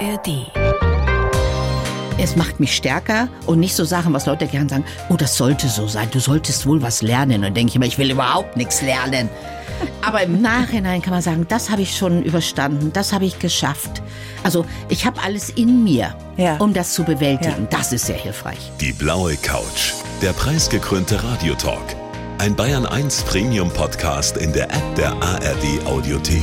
ARD. Es macht mich stärker und nicht so Sachen, was Leute gern sagen, oh, das sollte so sein, du solltest wohl was lernen. Und dann denke ich immer, ich will überhaupt nichts lernen. Aber im Nachhinein kann man sagen, das habe ich schon überstanden, das habe ich geschafft. Also ich habe alles in mir, Ja. um das zu bewältigen. Ja. Das ist sehr hilfreich. Die blaue Couch. Der preisgekrönte Radiotalk. Ein Bayern 1 Premium Podcast in der App der ARD Audiothek.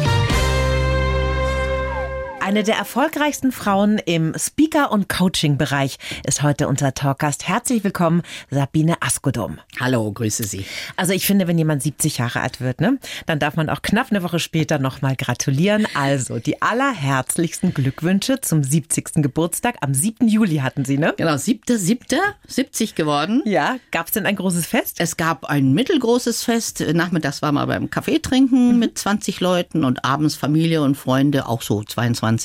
Eine der erfolgreichsten Frauen im Speaker- und Coaching-Bereich ist heute unser Talkgast. Herzlich willkommen, Sabine Askodum. Hallo, grüße Sie. Also ich finde, wenn jemand 70 Jahre alt wird, ne, dann darf man auch knapp eine Woche später nochmal gratulieren. Also die allerherzlichsten Glückwünsche zum 70. Geburtstag. Am 7. Juli hatten Sie, ne? Genau, siebte, siebte, 70 geworden. Ja. Gab es denn ein großes Fest? Es gab ein mittelgroßes Fest. Nachmittags waren wir beim Kaffee trinken mit 20 Leuten und abends Familie und Freunde, auch so 22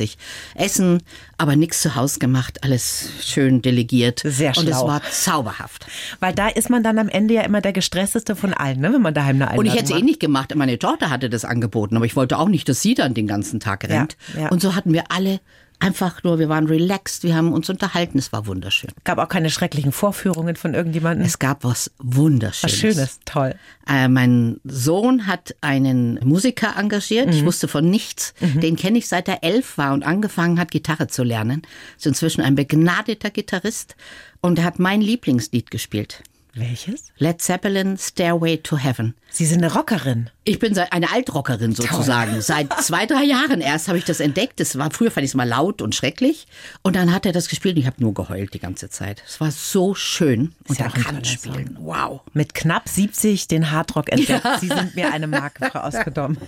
Essen, aber nichts zu Hause gemacht, alles schön delegiert. Sehr Und es schlau. war zauberhaft. Weil da ist man dann am Ende ja immer der gestressteste von allen, ne, wenn man daheim eine Einladung Und ich hätte es eh nicht gemacht. Meine Tochter hatte das angeboten, aber ich wollte auch nicht, dass sie dann den ganzen Tag rennt. ja. Und so hatten wir alle einfach nur, wir waren relaxed, wir haben uns unterhalten, es war wunderschön. Gab auch keine schrecklichen Vorführungen von irgendjemandem. Es gab was Wunderschönes. Was Schönes, toll. Äh, mein Sohn hat einen Musiker engagiert. Ich wusste von nichts. Den kenne ich seit er elf war und angefangen hat, Gitarre zu lernen. Ist inzwischen ein begnadeter Gitarrist und er hat mein Lieblingslied gespielt. Welches? Led Zeppelin, Stairway to Heaven. Sie sind eine Rockerin. Ich bin eine Altrockerin sozusagen. Seit zwei, drei Jahren erst habe ich das entdeckt. Das war früher fand ich es mal laut und schrecklich. Und dann hat er das gespielt und ich habe nur geheult die ganze Zeit. Es war so schön. Und ja er kann spielen. Wow. Mit knapp 70 den Hardrock entdeckt. Sie sind mir eine Marke, Frau Ausgedommen.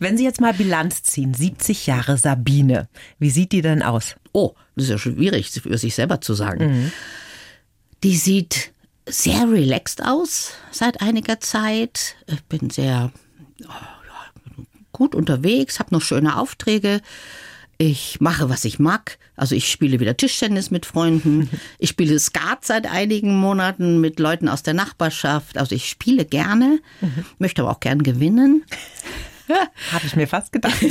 Wenn Sie jetzt mal Bilanz ziehen, 70 Jahre Sabine, wie sieht die denn aus? Oh, das ist ja schwierig für sich selber zu sagen. Die sieht sehr relaxed aus seit einiger Zeit. Ich bin sehr oh, gut unterwegs, habe noch schöne Aufträge. Ich mache, was ich mag. Also ich spiele wieder Tischtennis mit Freunden. Ich spiele Skat seit einigen Monaten mit Leuten aus der Nachbarschaft. Also ich spiele gerne, möchte aber auch gern gewinnen. Habe ich mir fast gedacht.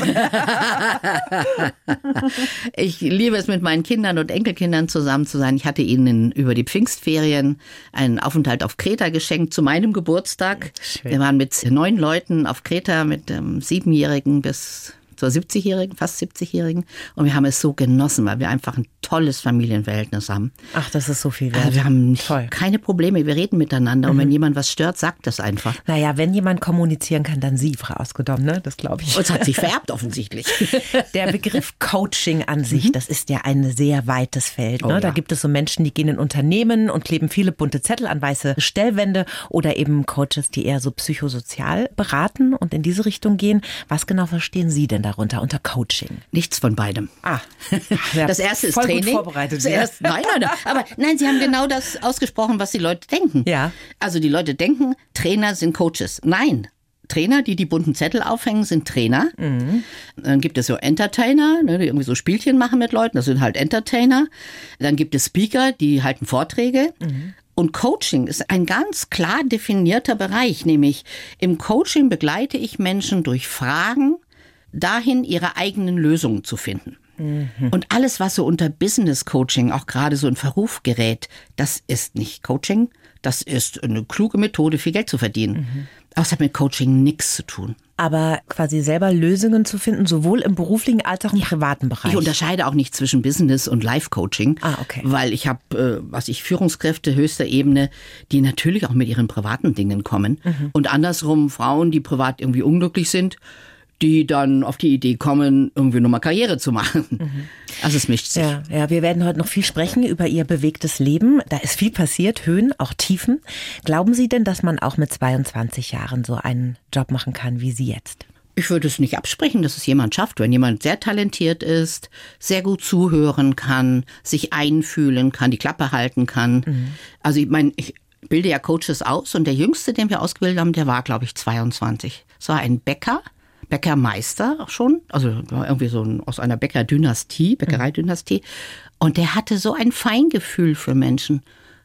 Ich liebe es, mit meinen Kindern und Enkelkindern zusammen zu sein. Ich hatte ihnen über die Pfingstferien einen Aufenthalt auf Kreta geschenkt zu meinem Geburtstag. Schön. Wir waren mit neun Leuten auf Kreta, mit dem Siebenjährigen bis zur 70-Jährigen, fast 70-Jährigen. Und wir haben es so genossen, weil wir einfach ein tolles Familienverhältnis haben. Ach, das ist so viel wert. Also wir haben Toll. Mhm. keine Probleme, wir reden miteinander. Und wenn jemand was stört, sagt das einfach. Naja, wenn jemand kommunizieren kann, dann Sie, Frau Ausgedommen, ne? Das glaube ich. Und es hat sich vererbt offensichtlich. Der Begriff Coaching an sich, das ist ja ein sehr weites Feld. Ne? Mhm. Oh, Da ja. gibt es so Menschen, die gehen in Unternehmen und kleben viele bunte Zettel an weiße Stellwände oder eben Coaches, die eher so psychosozial beraten und in diese Richtung gehen. Was genau verstehen Sie denn darunter unter Coaching? Nichts von beidem. Ah, ja, Das erste ist voll Training. Gut vorbereitet. Zuerst, nein, nein, nein. Aber nein, Sie haben genau das ausgesprochen, was die Leute denken. Ja. Also die Leute denken, Trainer sind Coaches. Nein. Trainer, die die bunten Zettel aufhängen, sind Trainer. Dann gibt es so Entertainer, ne, die irgendwie so Spielchen machen mit Leuten. Das sind halt Entertainer. Dann gibt es Speaker, die halten Vorträge. Und Coaching ist ein ganz klar definierter Bereich, nämlich im Coaching begleite ich Menschen durch Fragen dahin, ihre eigenen Lösungen zu finden. Und alles, was so unter Business Coaching auch gerade so in Verruf gerät, das ist nicht Coaching, das ist eine kluge Methode, viel Geld zu verdienen. Aber es hat mit Coaching nichts zu tun. Aber quasi selber Lösungen zu finden, sowohl im beruflichen als auch im privaten Bereich. Ich unterscheide auch nicht zwischen Business und Life Coaching, Ah, okay. weil ich habe, äh, was ich Führungskräfte höchster Ebene, die natürlich auch mit ihren privaten Dingen kommen Mhm. und andersrum Frauen, die privat irgendwie unglücklich sind, die dann auf die Idee kommen, irgendwie nochmal Karriere zu machen. Also es mischt sich. Mhm. Ja, ja, wir werden heute noch viel sprechen über Ihr bewegtes Leben. Da ist viel passiert, Höhen, auch Tiefen. Glauben Sie denn, dass man auch mit 22 Jahren so einen Job machen kann wie Sie jetzt? Ich würde es nicht absprechen, dass es jemand schafft. Wenn jemand sehr talentiert ist, sehr gut zuhören kann, sich einfühlen kann, die Klappe halten kann. Also ich meine, ich bilde ja Coaches aus und der jüngste, den wir ausgebildet haben, der war, glaube ich, 22. Es war ein Bäcker, Bäckermeister schon, also irgendwie so ein, aus einer Bäckerdynastie, Bäckereidynastie. Und der hatte so ein Feingefühl für Menschen,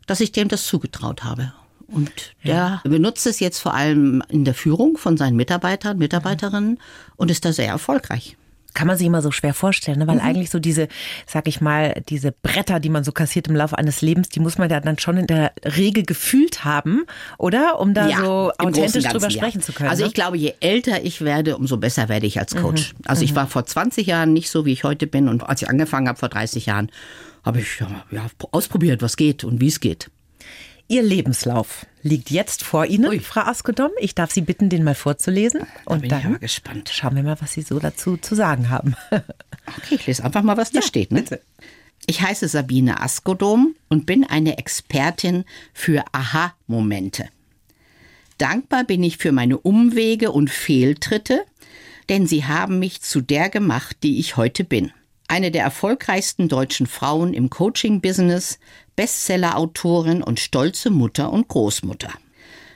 dass ich dem das zugetraut habe. Und der benutzt es jetzt vor allem in der Führung von seinen Mitarbeitern, Mitarbeiterinnen und ist da sehr erfolgreich kann man sich immer so schwer vorstellen, ne? weil mhm. eigentlich so diese, sag ich mal, diese Bretter, die man so kassiert im Laufe eines Lebens, die muss man ja dann schon in der Regel gefühlt haben, oder? Um da ja, so authentisch drüber sprechen ja. zu können. Also ne? ich glaube, je älter ich werde, umso besser werde ich als Coach. Mhm. Also ich mhm. war vor 20 Jahren nicht so, wie ich heute bin und als ich angefangen habe vor 30 Jahren, habe ich ja, ausprobiert, was geht und wie es geht. Ihr Lebenslauf liegt jetzt vor Ihnen, Ui. Frau Askodom. Ich darf Sie bitten, den mal vorzulesen. Da und bin dann ich aber gespannt. Schauen wir mal, was Sie so dazu zu sagen haben. Okay, ich lese einfach mal, was da ja, steht. Ne? Ich heiße Sabine Askodom und bin eine Expertin für Aha-Momente. Dankbar bin ich für meine Umwege und Fehltritte, denn sie haben mich zu der gemacht, die ich heute bin. Eine der erfolgreichsten deutschen Frauen im Coaching-Business, Bestseller-Autorin und stolze Mutter und Großmutter.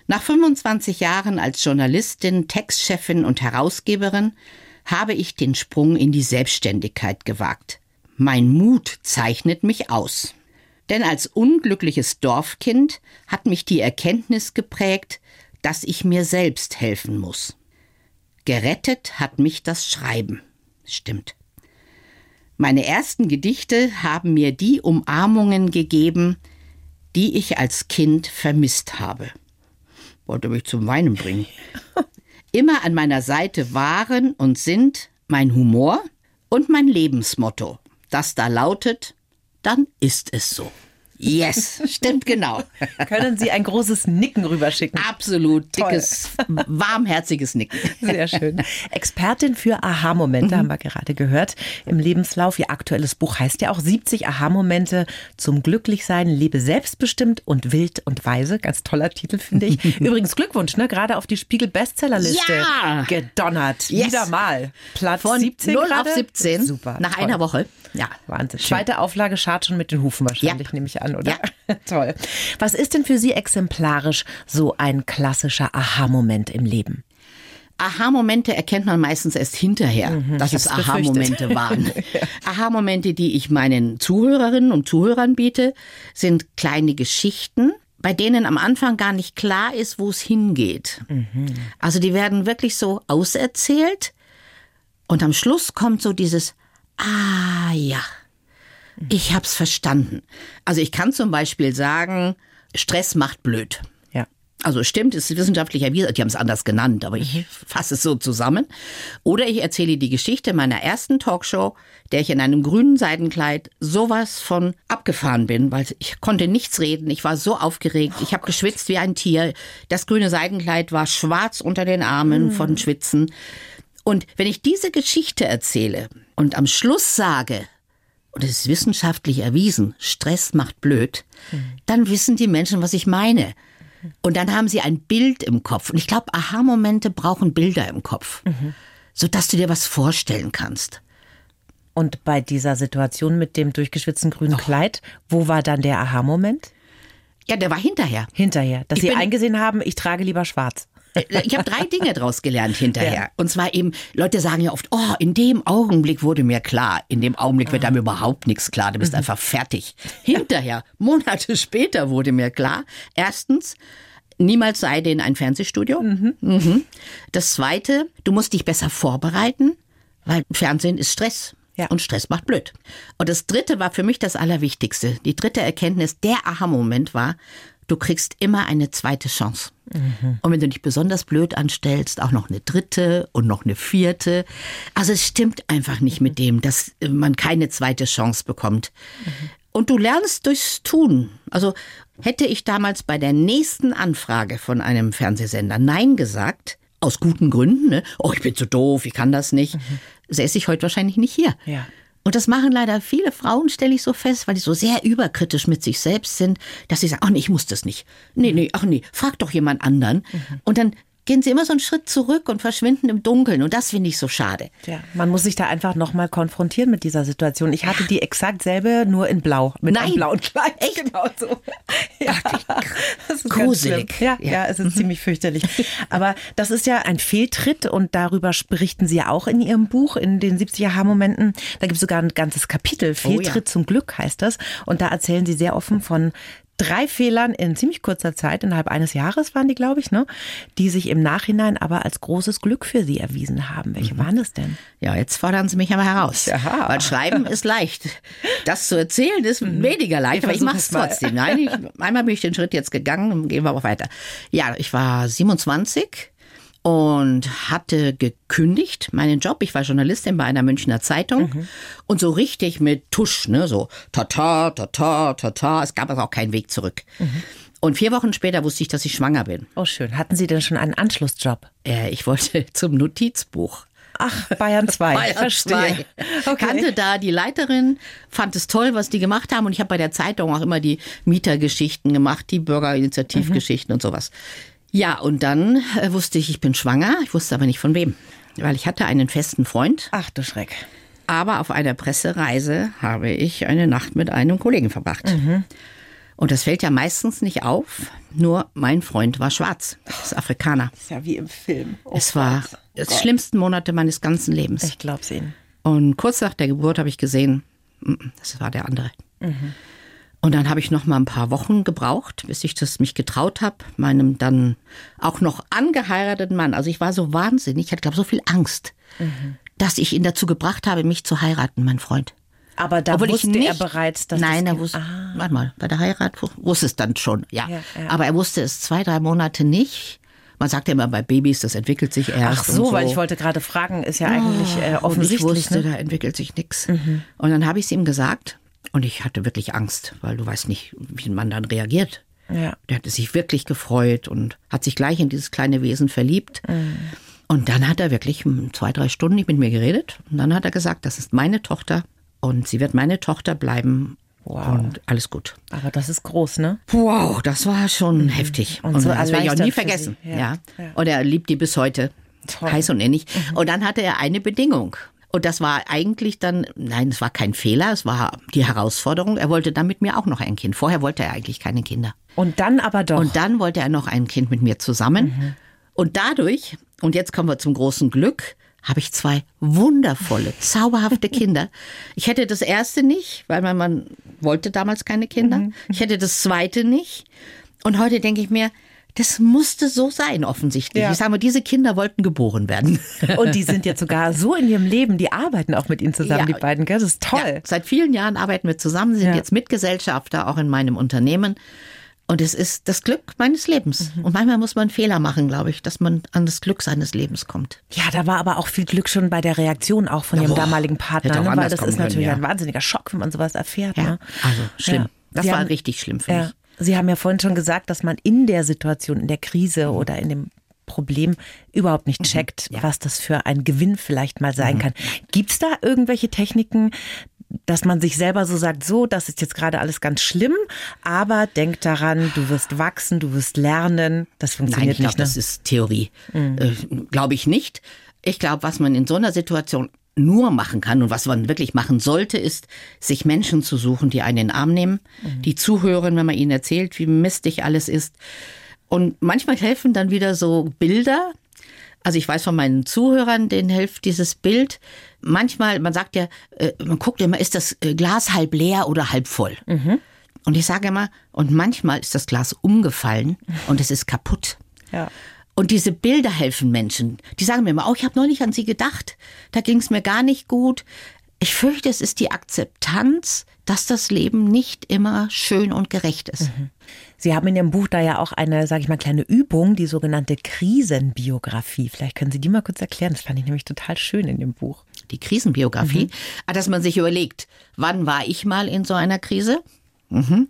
Nach 25 Jahren als Journalistin, Textchefin und Herausgeberin habe ich den Sprung in die Selbstständigkeit gewagt. Mein Mut zeichnet mich aus. Denn als unglückliches Dorfkind hat mich die Erkenntnis geprägt, dass ich mir selbst helfen muss. Gerettet hat mich das Schreiben. Stimmt. Meine ersten Gedichte haben mir die Umarmungen gegeben, die ich als Kind vermisst habe. Wollte mich zum Weinen bringen. Immer an meiner Seite waren und sind mein Humor und mein Lebensmotto, das da lautet, dann ist es so. Yes, stimmt genau. Können Sie ein großes Nicken rüberschicken? Absolut, dickes, warmherziges Nicken. Sehr schön. Expertin für Aha-Momente mhm. haben wir gerade gehört im Lebenslauf. Ihr aktuelles Buch heißt ja auch 70 Aha-Momente zum Glücklichsein, lebe selbstbestimmt und wild und weise. Ganz toller Titel, finde ich. Übrigens Glückwunsch, ne? Gerade auf die Spiegel-Bestsellerliste ja! gedonnert. Yes. Wieder mal. Platz Von 17 0 grade. auf 17. Super. Nach toll. einer Woche. Ja. Wahnsinn. Zweite Auflage schart schon mit den Hufen wahrscheinlich, ja. nehme ich an oder? Ja. Toll. Was ist denn für Sie exemplarisch so ein klassischer Aha-Moment im Leben? Aha-Momente erkennt man meistens erst hinterher, mhm, dass es Aha-Momente waren. ja. Aha-Momente, die ich meinen Zuhörerinnen und Zuhörern biete, sind kleine Geschichten, bei denen am Anfang gar nicht klar ist, wo es hingeht. Mhm. Also die werden wirklich so auserzählt und am Schluss kommt so dieses Ah ja. Ich hab's verstanden. Also ich kann zum Beispiel sagen, Stress macht blöd. Ja. Also stimmt, ist wissenschaftlich erwiesen, die haben es anders genannt, aber ich mhm. fasse es so zusammen. Oder ich erzähle die Geschichte meiner ersten Talkshow, der ich in einem grünen Seidenkleid sowas von abgefahren bin, weil ich konnte nichts reden, ich war so aufgeregt, ich habe oh geschwitzt wie ein Tier. Das grüne Seidenkleid war schwarz unter den Armen mhm. von Schwitzen. Und wenn ich diese Geschichte erzähle und am Schluss sage, und es ist wissenschaftlich erwiesen, Stress macht blöd, dann wissen die Menschen, was ich meine. Und dann haben sie ein Bild im Kopf. Und ich glaube, Aha-Momente brauchen Bilder im Kopf, mhm. sodass du dir was vorstellen kannst. Und bei dieser Situation mit dem durchgeschwitzten grünen oh. Kleid, wo war dann der Aha-Moment? Ja, der war hinterher. Hinterher, dass ich Sie eingesehen haben, ich trage lieber schwarz. Äh, ich habe drei Dinge daraus gelernt hinterher. Ja. Und zwar eben, Leute sagen ja oft, oh, in dem Augenblick wurde mir klar. In dem Augenblick wird einem überhaupt nichts klar. Du bist mhm. einfach fertig. Hinterher, Monate später wurde mir klar, erstens, niemals sei denn ein Fernsehstudio. Mhm. Mhm. Das zweite, du musst dich besser vorbereiten, weil Fernsehen ist Stress. Ja. Und Stress macht blöd. Und das dritte war für mich das Allerwichtigste. Die dritte Erkenntnis, der Aha-Moment war, du kriegst immer eine zweite Chance. Mhm. Und wenn du dich besonders blöd anstellst, auch noch eine dritte und noch eine vierte. Also es stimmt einfach nicht mit dem, dass man keine zweite Chance bekommt. Mhm. Und du lernst durchs Tun. Also hätte ich damals bei der nächsten Anfrage von einem Fernsehsender Nein gesagt, aus guten Gründen, ne? oh, ich bin zu doof, ich kann das nicht, mhm. säße ich heute wahrscheinlich nicht hier. Ja. Und das machen leider viele Frauen, stelle ich so fest, weil die so sehr überkritisch mit sich selbst sind, dass sie sagen, ach nee, ich muss das nicht. Nee, nee, ach nee, frag doch jemand anderen. Mhm. Und dann gehen sie immer so einen Schritt zurück und verschwinden im Dunkeln. Und das finde ich so schade. Ja, man muss sich da einfach nochmal konfrontieren mit dieser Situation. Ich hatte die exakt selbe, nur in Blau. Mit Nein. einem blauen Kleid. Echt? Genau so. Ja. Das ist Gruselig. Ja, Ja. ja, es ist ziemlich fürchterlich. Aber das ist ja ein Fehltritt und darüber berichten Sie ja auch in Ihrem Buch, in den 70er Haarmomenten. Da gibt es sogar ein ganzes Kapitel. Fehltritt zum Glück heißt das. Und da erzählen Sie sehr offen von drei Fehlern in ziemlich kurzer Zeit, innerhalb eines Jahres waren die, glaube ich, ne? die sich im Nachhinein aber als großes Glück für Sie erwiesen haben. Welche waren das denn? Ja, jetzt fordern Sie mich aber heraus. Aha. Weil Schreiben ist leicht. Das zu erzählen ist weniger leicht, Wir aber ich mache es trotzdem. Nein, ich, einmal bin ich den Schritt jetzt gegangen, gehen wir aber weiter. Ja, ich war 27 und hatte gekündigt meinen Job. Ich war Journalistin bei einer Münchner Zeitung und so richtig mit Tusch, ne, so tata, tata, tata. Es gab also auch keinen Weg zurück. Und vier Wochen später wusste ich, dass ich schwanger bin. Oh, schön. Hatten Sie denn schon einen Anschlussjob? Äh, ich wollte zum Notizbuch. Ach, Bayern 2. Bayern Verstehe. 2. Kannte da die Leiterin, fand es toll, was die gemacht haben. Und ich habe bei der Zeitung auch immer die Mietergeschichten gemacht, die Bürgerinitiativgeschichten und sowas. Ja, und dann äh, wusste ich, ich bin schwanger. Ich wusste aber nicht von wem. Weil ich hatte einen festen Freund. Ach du Schreck. Aber auf einer Pressereise habe ich eine Nacht mit einem Kollegen verbracht. Und das fällt ja meistens nicht auf. Nur mein Freund war schwarz. Das ist Afrikaner. ist ja wie im Film. Oh es war Gott. die schlimmsten Monate meines ganzen Lebens. Ich glaub's Ihnen. Und kurz nach der Geburt habe ich gesehen, mm, das war der andere. Und dann habe ich noch mal ein paar Wochen gebraucht, bis ich das mich getraut habe, meinem dann auch noch angeheirateten Mann. Also ich war so wahnsinnig, ich hatte glaube so viel Angst, dass ich ihn dazu gebracht habe, mich zu heiraten, mein Freund. Aber da Obwohl wusste ich nicht, er bereits, dass Nein, er wusste, Ah. warte mal, bei der Heirat wu- wusste es dann schon, ja. Ja, ja. Aber er wusste es zwei, drei Monate nicht. Man sagt ja immer bei Babys, das entwickelt sich erst. Ach so, so. weil ich wollte gerade fragen, ist ja eigentlich äh, Und ich offensichtlich. wusste, ne? da entwickelt sich nichts. Und dann habe ich es ihm gesagt und ich hatte wirklich Angst, weil du weißt nicht, wie ein Mann dann reagiert. Ja. Der hatte sich wirklich gefreut und hat sich gleich in dieses kleine Wesen verliebt. Und dann hat er wirklich zwei, drei Stunden nicht mit mir geredet. Und dann hat er gesagt, das ist meine Tochter und sie wird meine Tochter bleiben. Wow. Und alles gut. Aber das ist groß, ne? Wow, das war schon heftig. Und Und, so das werde ich auch nie vergessen. Ja. Ja, ja. Und er liebt die bis heute. Toll. Heiß und innig. Und dann hatte er eine Bedingung. Und das war eigentlich dann, nein, es war kein Fehler, es war die Herausforderung. Er wollte dann mit mir auch noch ein Kind. Vorher wollte er eigentlich keine Kinder. Und dann aber doch. Und dann wollte er noch ein Kind mit mir zusammen. Und dadurch, und jetzt kommen wir zum großen Glück, habe ich zwei wundervolle, zauberhafte Kinder. Ich hätte das erste nicht, weil mein Mann wollte damals keine Kinder. Ich hätte das zweite nicht. Und heute denke ich mir, das musste so sein, offensichtlich. Ja. Ich sage mal, diese Kinder wollten geboren werden. Und die sind jetzt sogar so in ihrem Leben, die arbeiten auch mit Ihnen zusammen, Ja. die beiden, gell? Das ist toll. Ja, seit vielen Jahren arbeiten wir zusammen, sind Ja. jetzt Mitgesellschafter auch in meinem Unternehmen. Und es ist das Glück meines Lebens. Mhm. Und manchmal muss man Fehler machen, glaube ich, dass man an das Glück seines Lebens kommt. Ja, da war aber auch viel Glück schon bei der Reaktion auch von Ihrem boah, damaligen Partner, ne? weil das ist natürlich können, ja. ein wahnsinniger Schock, wenn man sowas erfährt. Ja, Ne? also schlimm. Ja. Das Sie war haben- richtig schlimm für Ja. mich. Sie haben ja vorhin schon gesagt, dass man in der Situation, in der Krise Mhm. oder in dem Problem überhaupt nicht checkt, was das für ein Gewinn vielleicht mal Mhm. sein kann. Gibt's da irgendwelche Techniken, dass man sich selber so sagt, so, das ist jetzt gerade alles ganz schlimm, aber denk daran, du wirst wachsen, du wirst lernen. Das Nein, funktioniert ich glaube, nicht. Ne? das ist Theorie. Äh, glaube ich nicht. Ich glaube, was man in so einer Situation nur machen kann und was man wirklich machen sollte, ist, sich Menschen zu suchen, die einen in den Arm nehmen, die zuhören, wenn man ihnen erzählt, wie mistig alles ist. Und manchmal helfen dann wieder so Bilder. Also ich weiß von meinen Zuhörern, denen hilft dieses Bild. Manchmal, man sagt ja, äh, man guckt immer, ist das äh, Glas halb leer oder halb voll? Und ich sage immer, und manchmal ist das Glas umgefallen und es ist kaputt. Ja. Und diese Bilder helfen Menschen. Die sagen mir immer, oh, ich habe neulich an sie gedacht. Da ging es mir gar nicht gut. Ich fürchte, es ist die Akzeptanz, dass das Leben nicht immer schön und gerecht ist. Sie haben in Ihrem Buch da ja auch eine, sage ich mal, kleine Übung, die sogenannte Krisenbiografie. Vielleicht können Sie die mal kurz erklären. Das fand ich nämlich total schön in dem Buch. Die Krisenbiografie, Ah, dass man sich überlegt, wann war ich mal in so einer Krise? Mhm.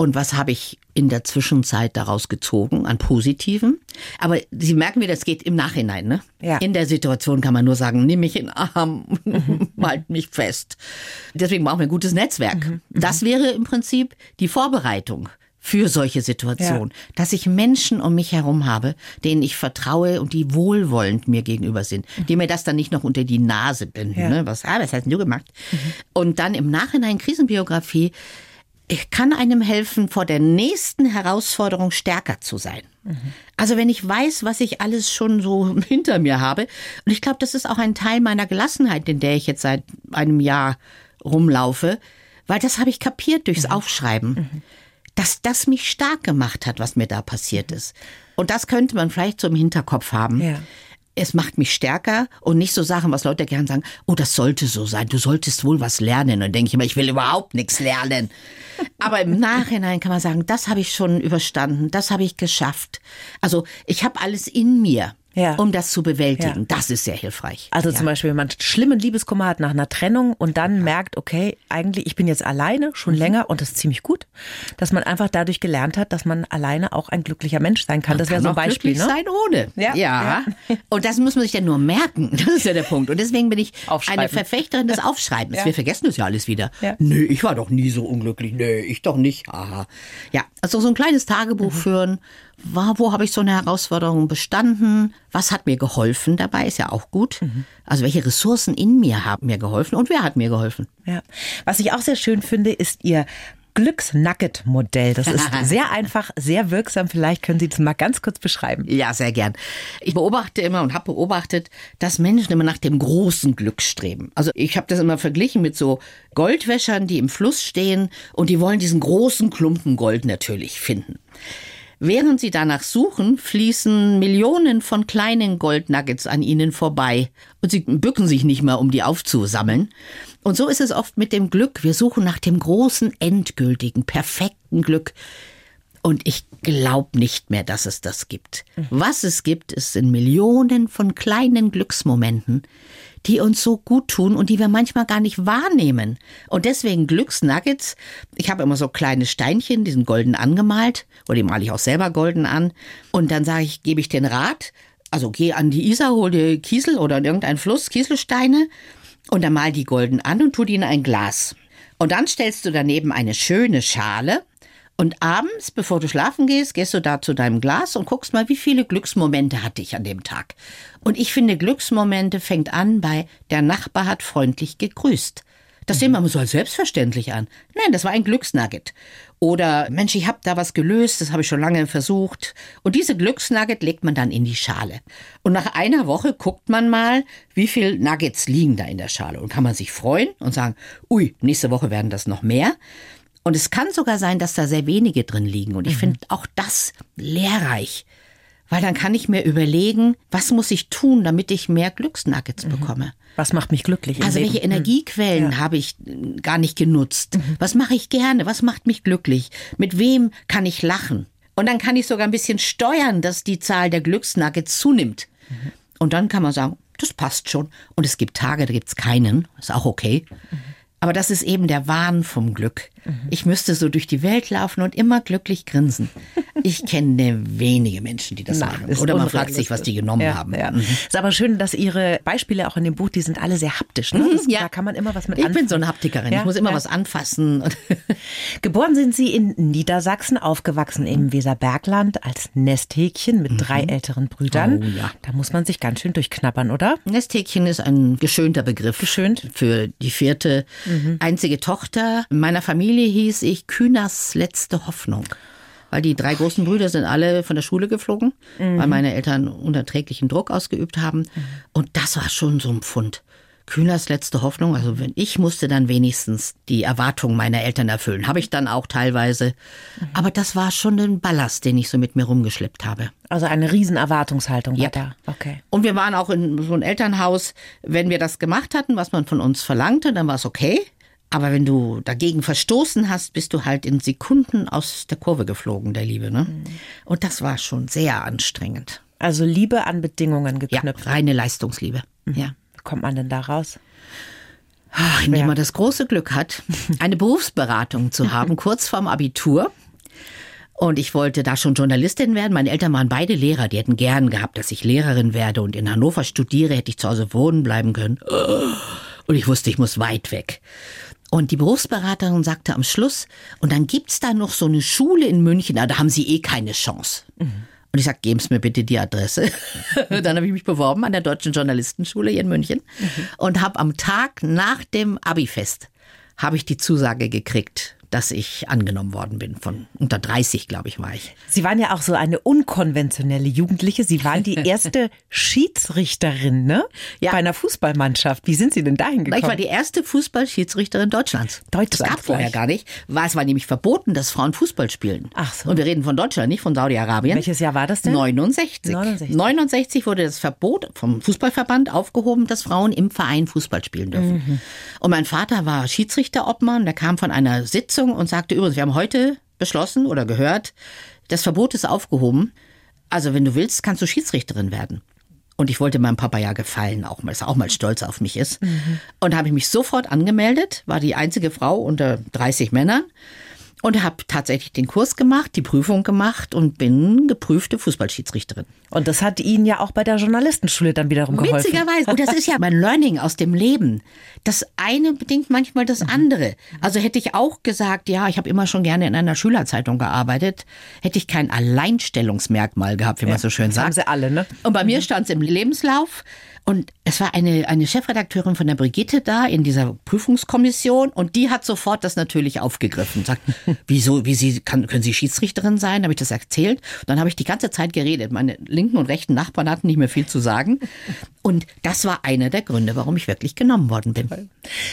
Und was habe ich in der Zwischenzeit daraus gezogen an Positiven? Aber Sie merken wieder, das geht im Nachhinein. Ne? Ja. In der Situation kann man nur sagen, nimm mich in den Arm, halt mich fest. Deswegen brauchen wir ein gutes Netzwerk. Das wäre im Prinzip die Vorbereitung für solche Situationen, ja. dass ich Menschen um mich herum habe, denen ich vertraue und die wohlwollend mir gegenüber sind, die mir das dann nicht noch unter die Nase binden. Ja. Ne? Was, ah, was hast du gemacht? Mhm. Und dann im Nachhinein Krisenbiografie, kann einem helfen, vor der nächsten Herausforderung stärker zu sein. Mhm. Also wenn ich weiß, was ich alles schon so hinter mir habe, und ich glaube, das ist auch ein Teil meiner Gelassenheit, in der ich jetzt seit einem Jahr rumlaufe, weil das habe ich kapiert durchs mhm. Aufschreiben. Mhm dass das mich stark gemacht hat, was mir da passiert ist. Und das könnte man vielleicht so im Hinterkopf haben. Ja. Es macht mich stärker und nicht so Sachen, was Leute gern sagen, oh, das sollte so sein, du solltest wohl was lernen. Und dann denke ich immer, ich will überhaupt nichts lernen. Aber im Nachhinein kann man sagen, das habe ich schon überstanden, das habe ich geschafft. Also ich habe alles in mir ja. um das zu bewältigen. Ja. Das ist sehr hilfreich. Also ja. zum Beispiel, wenn man schlimmen Liebeskummer hat nach einer Trennung und dann merkt, okay, eigentlich, ich bin jetzt alleine schon mhm. länger und das ist ziemlich gut, dass man einfach dadurch gelernt hat, dass man alleine auch ein glücklicher Mensch sein kann. Man das wäre so ein Beispiel. Glücklich ne? sein ohne. Ja. ja. Und das muss man sich ja nur merken. Das ist ja der Punkt. Und deswegen bin ich eine Verfechterin des Aufschreibens. Wir vergessen das ja alles wieder. Ja. Nö, ich war doch nie so unglücklich. Nö, ich doch nicht. Aha. Ja, also so ein kleines Tagebuch mhm. führen war, wo habe ich so eine Herausforderung bestanden? Was hat mir geholfen dabei? Ist ja auch gut. Mhm. Also welche Ressourcen in mir haben mir geholfen und wer hat mir geholfen? Ja. Was ich auch sehr schön finde, ist Ihr Glücksnugget-Modell. Das ist sehr einfach, sehr wirksam. Vielleicht können Sie das mal ganz kurz beschreiben. Ja, sehr gern. Ich beobachte immer und habe beobachtet, dass Menschen immer nach dem großen Glück streben. Also ich habe das immer verglichen mit so Goldwäschern, die im Fluss stehen und die wollen diesen großen Klumpen Gold natürlich finden. Während sie danach suchen, fließen Millionen von kleinen Goldnuggets an ihnen vorbei. Und sie bücken sich nicht mehr, um die aufzusammeln. Und so ist es oft mit dem Glück. Wir suchen nach dem großen, endgültigen, perfekten Glück. Und ich glaube nicht mehr, dass es das gibt. Was es gibt, ist in Millionen von kleinen Glücksmomenten, die uns so gut tun und die wir manchmal gar nicht wahrnehmen. Und deswegen Glücksnuggets. Ich habe immer so kleine Steinchen, die sind golden angemalt oder die male ich auch selber golden an. Und dann sage ich, gebe ich den Rat, also geh an die Isar, hol dir Kiesel oder in irgendeinen Fluss, Kieselsteine und dann mal die golden an und tu die in ein Glas. Und dann stellst du daneben eine schöne Schale und abends, bevor du schlafen gehst, gehst du da zu deinem Glas und guckst mal, wie viele Glücksmomente hatte ich an dem Tag. Und ich finde, Glücksmomente fängt an bei, der Nachbar hat freundlich gegrüßt. Das sehen wir immer so als selbstverständlich an. Nein, das war ein Glücksnugget. Oder, Mensch, ich habe da was gelöst, das habe ich schon lange versucht. Und diese Glücksnugget legt man dann in die Schale. Und nach einer Woche guckt man mal, wie viel Nuggets liegen da in der Schale. Und kann man sich freuen und sagen, ui, nächste Woche werden das noch mehr. Und es kann sogar sein, dass da sehr wenige drin liegen. Und ich mhm. finde auch das lehrreich. Weil dann kann ich mir überlegen, was muss ich tun, damit ich mehr Glücksnuggets mhm. bekomme. Was macht mich glücklich? Also welche Leben? Energiequellen mhm. ja. habe ich gar nicht genutzt? Mhm. Was mache ich gerne? Was macht mich glücklich? Mit wem kann ich lachen? Und dann kann ich sogar ein bisschen steuern, dass die Zahl der Glücksnuggets zunimmt. Mhm. Und dann kann man sagen, das passt schon. Und es gibt Tage, da gibt es keinen. Ist auch okay. Mhm. Aber das ist eben der Wahn vom Glück. Mhm. Ich müsste so durch die Welt laufen und immer glücklich grinsen. Ich kenne wenige Menschen, die das machen. Oder man fragt sich, was die genommen ja, haben. Ja. Mhm. Ist aber schön, dass Ihre Beispiele auch in dem Buch, die sind alle sehr haptisch. Ne? Mhm, das, ja. Da kann man immer was mit Ich anfangen. bin so eine Haptikerin. Ja, ich muss immer was anfassen. Geboren sind Sie in Niedersachsen, aufgewachsen im mhm. Weserbergland als Nesthäkchen mit mhm. drei älteren Brüdern. Oh. Da muss man sich ganz schön durchknabbern, oder? Nesthäkchen ist ein geschönter Begriff. Geschönt? Für die vierte mhm. einzige Tochter. In meiner Familie hieß ich Kühners letzte Hoffnung. Weil die drei großen Brüder sind alle von der Schule geflogen, mhm. weil meine Eltern unerträglichen Druck ausgeübt haben. Mhm. Und das war schon so ein Pfund. Kühners letzte Hoffnung. Also wenn ich musste dann wenigstens die Erwartungen meiner Eltern erfüllen. Habe ich dann auch teilweise. Mhm. Aber das war schon ein Ballast, den ich so mit mir rumgeschleppt habe. Also eine riesen Erwartungshaltung ja. da. Okay. Und wir waren auch in so einem Elternhaus. Wenn wir das gemacht hatten, was man von uns verlangte, dann war es okay. Aber wenn du dagegen verstoßen hast, bist du halt in Sekunden aus der Kurve geflogen, der Liebe. Ne? Mhm. Und das war schon sehr anstrengend. Also Liebe an Bedingungen geknüpft. Ja, reine Leistungsliebe. Mhm. Ja kommt man denn da raus? Ach, indem man das große Glück hat, eine Berufsberatung zu haben, kurz vorm Abitur. Und ich wollte da schon Journalistin werden. Meine Eltern waren beide Lehrer. Die hätten gern gehabt, dass ich Lehrerin werde und in Hannover studiere, hätte ich zu Hause wohnen bleiben können. Und ich wusste, ich muss weit weg. Und die Berufsberaterin sagte am Schluss, und dann gibt's da noch so eine Schule in München, na, da haben Sie eh keine Chance. Und ich sag, geben Sie mir bitte die Adresse. dann habe ich mich beworben an der Deutschen Journalistenschule hier in München und habe am Tag nach dem Abifest habe ich die Zusage gekriegt, dass ich angenommen worden bin. Von unter 30, glaube ich, war ich. Sie waren ja auch so eine unkonventionelle Jugendliche. Sie waren die erste Schiedsrichterin, ne? Ja. Bei einer Fußballmannschaft. Wie sind Sie denn dahin gekommen? Ich war die erste Fußballschiedsrichterin Deutschlands. Deutschlands Das gab vorher gar nicht. War, es war nämlich verboten, dass Frauen Fußball spielen. Ach so. Und wir reden von Deutschland, nicht von Saudi-Arabien. Welches Jahr war das denn? 69. 69. 69 wurde das Verbot vom Fußballverband aufgehoben, dass Frauen im Verein Fußball spielen dürfen. Mhm. Und mein Vater war Schiedsrichterobmann, der kam von einer Sitzung und sagte übrigens, wir haben heute beschlossen oder gehört, das Verbot ist aufgehoben. Also wenn du willst, kannst du Schiedsrichterin werden. Und ich wollte meinem Papa ja gefallen, auch mal, dass er auch mal stolz auf mich ist. Und habe ich mich sofort angemeldet, war die einzige Frau unter 30 Männern und habe tatsächlich den Kurs gemacht, die Prüfung gemacht und bin geprüfte Fußballschiedsrichterin. Und das hat Ihnen ja auch bei der Journalistenschule dann wiederum geholfen. Witzigerweise. Und das ist ja mein Learning aus dem Leben. Das eine bedingt manchmal das Mhm. andere. Also hätte ich auch gesagt, ja, ich habe immer schon gerne in einer Schülerzeitung gearbeitet, hätte ich kein Alleinstellungsmerkmal gehabt, wie man so schön Das sagt. haben sie alle, ne? Und bei mir stand es im Lebenslauf. Und es war eine, eine Chefredakteurin von der Brigitte da in dieser Prüfungskommission und die hat sofort das natürlich aufgegriffen. Sagt, wieso, wie Sie, kann, können Sie Schiedsrichterin sein? Habe ich das erzählt? Und dann habe ich die ganze Zeit geredet. Meine linken und rechten Nachbarn hatten nicht mehr viel zu sagen. Und das war einer der Gründe, warum ich wirklich genommen worden bin.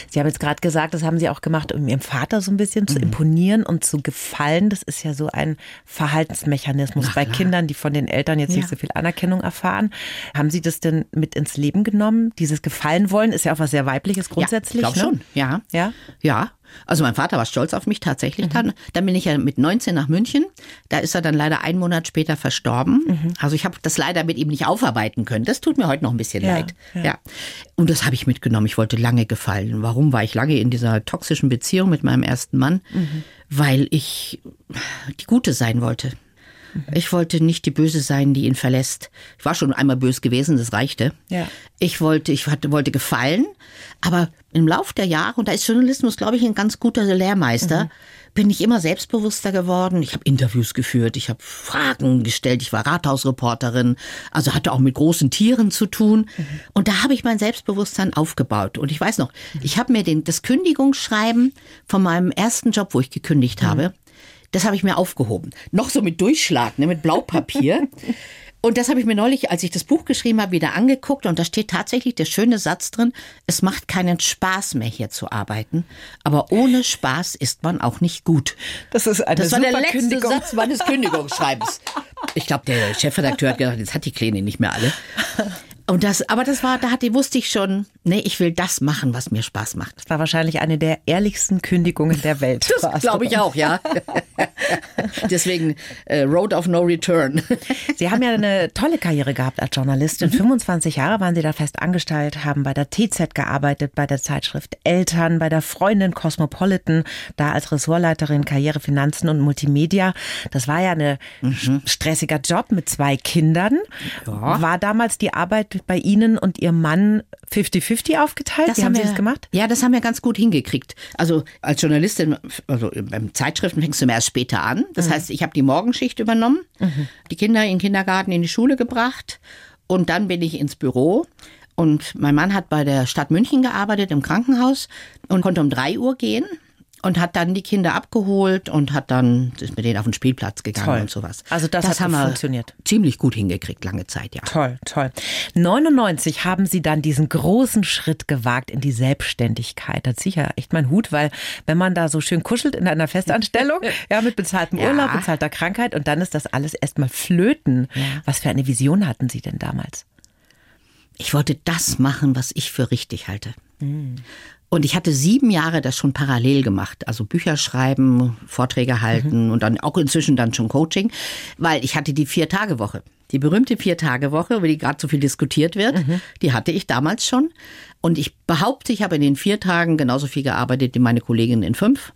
Sie haben jetzt gerade gesagt, das haben Sie auch gemacht, um Ihrem Vater so ein bisschen Mhm. zu imponieren und zu gefallen. Das ist ja so ein Verhaltensmechanismus bei Kindern, die von den Eltern jetzt nicht Ja. so viel Anerkennung erfahren. Haben Sie das denn mit ins Leben genommen? Dieses Gefallen wollen ist ja auch was sehr weibliches grundsätzlich. Ja, ich glaube ne? schon, ja. Ja? Ja. Also mein Vater war stolz auf mich tatsächlich dann. Dann bin ich ja mit 19 nach München. Da ist er dann leider einen Monat später verstorben. Also ich habe das leider mit ihm nicht aufarbeiten können. Das tut mir heute noch ein bisschen Ja, leid. ja. Ja. Und das habe ich mitgenommen. Ich wollte lange gefallen. Warum war ich lange in dieser toxischen Beziehung mit meinem ersten Mann? Weil ich die Gute sein wollte. Ich wollte nicht die Böse sein, die ihn verlässt. Ich war schon einmal böse gewesen, das reichte. Ja. Ich wollte, ich hatte, wollte gefallen, aber im Lauf der Jahre, und da ist Journalismus, glaube ich, ein ganz guter Lehrmeister, bin ich immer selbstbewusster geworden. Ich habe Interviews geführt, ich habe Fragen gestellt, ich war Rathausreporterin, also hatte auch mit großen Tieren zu tun. Und da habe ich mein Selbstbewusstsein aufgebaut. Und ich weiß noch, ich habe mir den, das Kündigungsschreiben von meinem ersten Job, wo ich gekündigt habe, das habe ich mir aufgehoben. Noch so mit Durchschlag, ne, mit Blaupapier. Und das habe ich mir neulich, als ich das Buch geschrieben habe, wieder angeguckt. Und da steht tatsächlich der schöne Satz drin, es macht keinen Spaß mehr hier zu arbeiten. Aber ohne Spaß ist man auch nicht gut. Das ist eine Das war der letzte Kündigung. Satz meines Kündigungsschreibens. Ich glaube, der Chefredakteur hat gedacht, jetzt hat die Kleine nicht mehr alle. Und das, aber das war, da hatte, wusste ich schon, nee, ich will das machen, was mir Spaß macht. Das war wahrscheinlich eine der ehrlichsten Kündigungen der Welt. Das glaube ich auch, ja. Deswegen äh, Road of No Return. Sie haben ja eine tolle Karriere gehabt als Journalistin. 25 Jahre waren Sie da fest angestellt, haben bei der TZ gearbeitet, bei der Zeitschrift Eltern, bei der Freundin Cosmopolitan, da als Ressortleiterin Karriere, Finanzen und Multimedia. Das war ja ein stressiger Job mit zwei Kindern. War damals die Arbeit bei Ihnen und Ihrem Mann 50-50 aufgeteilt? Wie haben Sie wir, das gemacht? Ja, das haben wir ganz gut hingekriegt. Also als Journalistin, also beim Zeitschriften fängst du immer erst später an. Das heißt, ich habe die Morgenschicht übernommen, die Kinder in den Kindergarten, in die Schule gebracht und dann bin ich ins Büro. Und mein Mann hat bei der Stadt München gearbeitet im Krankenhaus und konnte um drei Uhr gehen und hat dann die Kinder abgeholt und hat dann ist mit denen auf den Spielplatz gegangen Toll. und sowas. Also das hat haben wir funktioniert. Ziemlich gut hingekriegt, lange Zeit, ja. Toll, toll. 99 haben Sie dann diesen großen Schritt gewagt in die Selbstständigkeit. Da ziehe ich ja echt meinen Hut, weil wenn man da so schön kuschelt in einer Festanstellung, ja, mit bezahltem Ja. Urlaub, bezahlter Krankheit und dann ist das alles erstmal flöten. Was für eine Vision hatten Sie denn damals? Ich wollte das machen, was ich für richtig halte. Und ich hatte sieben Jahre das schon parallel gemacht. Also Bücher schreiben, Vorträge halten und dann auch inzwischen dann schon Coaching, weil ich hatte die Vier-Tage-Woche. Die berühmte Vier-Tage-Woche, über die gerade so viel diskutiert wird, die hatte ich damals schon. Und ich behaupte, ich habe in den vier Tagen genauso viel gearbeitet wie meine Kollegin in fünf.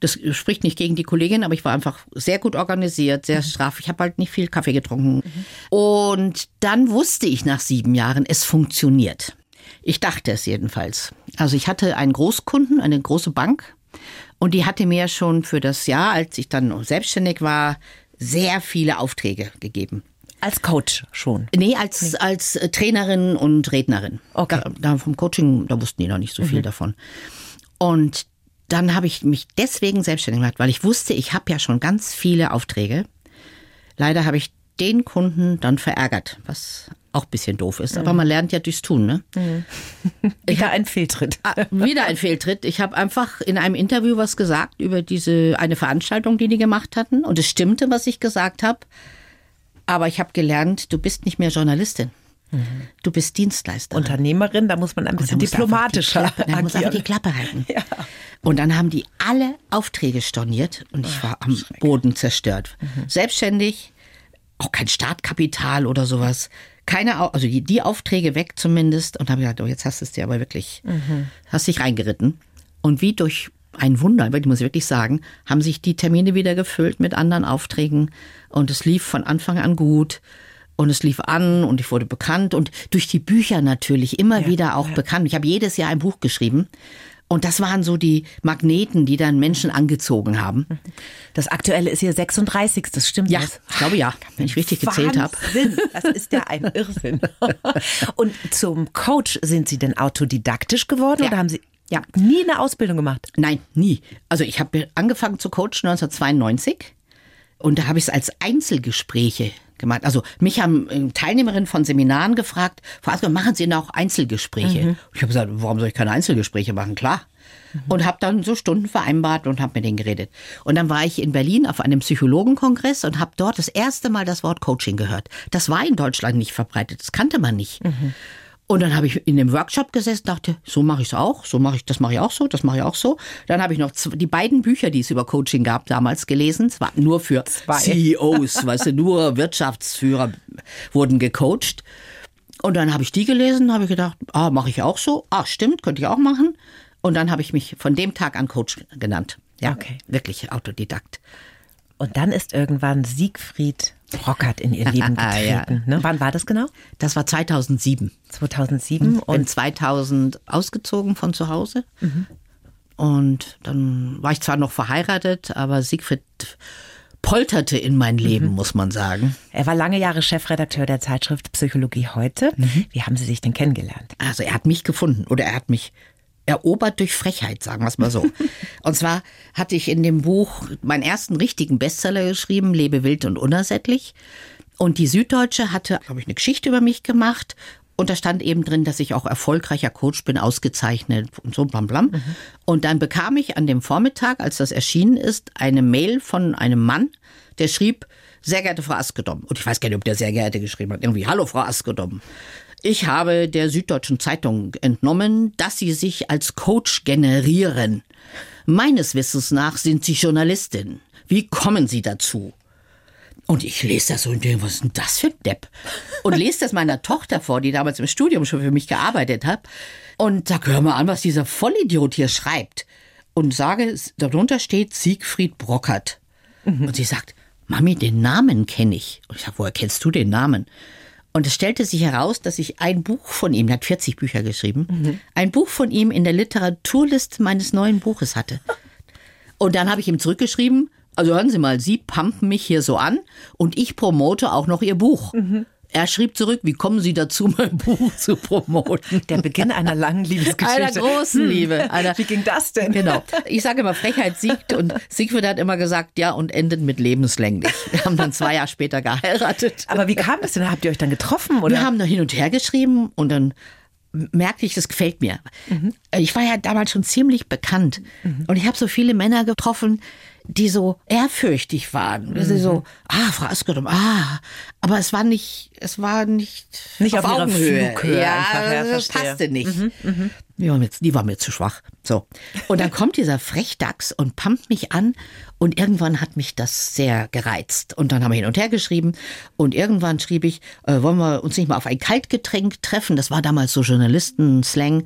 Das spricht nicht gegen die Kollegin, aber ich war einfach sehr gut organisiert, sehr straff. Ich habe halt nicht viel Kaffee getrunken. Und dann wusste ich nach sieben Jahren, es funktioniert. Ich dachte es jedenfalls. Also ich hatte einen Großkunden, eine große Bank. Und die hatte mir schon für das Jahr, als ich dann selbstständig war, sehr viele Aufträge gegeben. Als Coach schon? Nee, als, als äh, Trainerin und Rednerin. Okay. Da, da vom Coaching, da wussten die noch nicht so viel mhm. davon. Und dann habe ich mich deswegen selbstständig gemacht, weil ich wusste, ich habe ja schon ganz viele Aufträge. Leider habe ich den Kunden dann verärgert, was auch ein bisschen doof ist. Aber mhm. man lernt ja durchs Tun. Ne? Mhm. wieder ein Fehltritt. Ah, wieder ein Fehltritt. Ich habe einfach in einem Interview was gesagt über diese eine Veranstaltung, die die gemacht hatten. Und es stimmte, was ich gesagt habe. Aber ich habe gelernt, du bist nicht mehr Journalistin. Mhm. Du bist Dienstleister. Unternehmerin, da muss man ein bisschen diplomatischer die Klappe, muss einfach die Klappe halten. Ja. Und dann haben die alle Aufträge storniert und ich war am Boden zerstört. Mhm. Selbstständig, auch kein Startkapital oder sowas. Keine, also die Aufträge weg zumindest. Und habe gesagt, oh, jetzt hast du es dir aber wirklich, mhm. hast dich reingeritten. Und wie durch ein Wunder, muss ich wirklich sagen, haben sich die Termine wieder gefüllt mit anderen Aufträgen. Und es lief von Anfang an gut. Und es lief an und ich wurde bekannt und durch die Bücher natürlich immer ja, wieder auch ja. bekannt. Ich habe jedes Jahr ein Buch geschrieben und das waren so die Magneten, die dann Menschen angezogen haben. Das aktuelle ist ihr 36. Das stimmt ja, das? Ich glaube ja, wenn ich richtig gezählt habe. Das ist ja ein Irrsinn. Und zum Coach sind Sie denn autodidaktisch geworden ja. oder haben Sie ja. nie eine Ausbildung gemacht? Nein, nie. Also ich habe angefangen zu coachen 1992 und da habe ich es als Einzelgespräche gemacht. Also mich haben äh, Teilnehmerinnen von Seminaren gefragt, Frau Asker, machen Sie auch Einzelgespräche? Mhm. Ich habe gesagt, warum soll ich keine Einzelgespräche machen? Klar. Mhm. Und habe dann so Stunden vereinbart und habe mit denen geredet. Und dann war ich in Berlin auf einem Psychologenkongress und habe dort das erste Mal das Wort Coaching gehört. Das war in Deutschland nicht verbreitet, das kannte man nicht. Mhm. Und dann habe ich in dem Workshop gesessen, dachte, so mache ich es auch, so mache ich, das mache ich auch so, das mache ich auch so. Dann habe ich noch die beiden Bücher, die es über Coaching gab, damals gelesen. Es war nur für Zwei. CEOs, weißt du, nur Wirtschaftsführer wurden gecoacht. Und dann habe ich die gelesen, habe ich gedacht, ah, mache ich auch so. Ah, stimmt, könnte ich auch machen. Und dann habe ich mich von dem Tag an Coach genannt. Ja, okay. wirklich Autodidakt. Und dann ist irgendwann Siegfried Brockert in ihr Leben ah, getreten. ja. ne? Wann war das genau? Das war 2007. 2007 und bin 2000 ausgezogen von zu Hause. Mhm. Und dann war ich zwar noch verheiratet, aber Siegfried polterte in mein Leben, mhm. muss man sagen. Er war lange Jahre Chefredakteur der Zeitschrift Psychologie heute. Mhm. Wie haben Sie sich denn kennengelernt? Also er hat mich gefunden oder er hat mich erobert durch Frechheit, sagen wir es mal so. und zwar hatte ich in dem Buch meinen ersten richtigen Bestseller geschrieben, Lebe wild und unersättlich. Und die Süddeutsche hatte, glaube ich, eine Geschichte über mich gemacht. Und da stand eben drin, dass ich auch erfolgreicher Coach bin, ausgezeichnet und so blam blam. Mhm. Und dann bekam ich an dem Vormittag, als das erschienen ist, eine Mail von einem Mann, der schrieb, sehr geehrte Frau Askedom. Und ich weiß gar nicht, ob der sehr geehrte geschrieben hat. Irgendwie, hallo Frau Askedom. Ich habe der Süddeutschen Zeitung entnommen, dass Sie sich als Coach generieren. Meines Wissens nach sind Sie Journalistin. Wie kommen Sie dazu? Und ich lese das so und denke, was ist denn das für ein Depp? Und lese das meiner Tochter vor, die damals im Studium schon für mich gearbeitet hat. Und sag, hör mal an, was dieser Vollidiot hier schreibt. Und sage, darunter steht Siegfried Brockert. Mhm. Und sie sagt, Mami, den Namen kenne ich. Und ich sage, woher kennst du den Namen? Und es stellte sich heraus, dass ich ein Buch von ihm, er hat 40 Bücher geschrieben, mhm. ein Buch von ihm in der Literaturliste meines neuen Buches hatte. Und dann habe ich ihm zurückgeschrieben, also hören Sie mal, Sie pumpen mich hier so an und ich promote auch noch Ihr Buch. Mhm. Er schrieb zurück, wie kommen Sie dazu, mein Buch zu promoten? Der Beginn einer langen Liebesgeschichte. Einer großen hm. Liebe. Einer, wie ging das denn? Genau. Ich sage immer, Frechheit siegt und Siegfried hat immer gesagt, ja, und endet mit lebenslänglich. Wir haben dann zwei Jahre später geheiratet. Aber wie kam das denn? Habt ihr euch dann getroffen? Oder? Wir haben da hin und her geschrieben und dann merkte ich, das gefällt mir. Mhm. Ich war ja damals schon ziemlich bekannt mhm. und ich habe so viele Männer getroffen, die so ehrfürchtig waren. Mhm. Sie so, ah, Frau Askedom, ah. Aber es war nicht, es war nicht, nicht auf, auf Augenhöhe. Flughöhe ja, einfach, ja, das passte nicht. Mhm, mh. Die, war mir, die war mir zu schwach. So. Und dann kommt dieser Frechdachs und pumpt mich an und irgendwann hat mich das sehr gereizt. Und dann haben wir hin und her geschrieben und irgendwann schrieb ich, äh, wollen wir uns nicht mal auf ein Kaltgetränk treffen? Das war damals so Journalisten-Slang.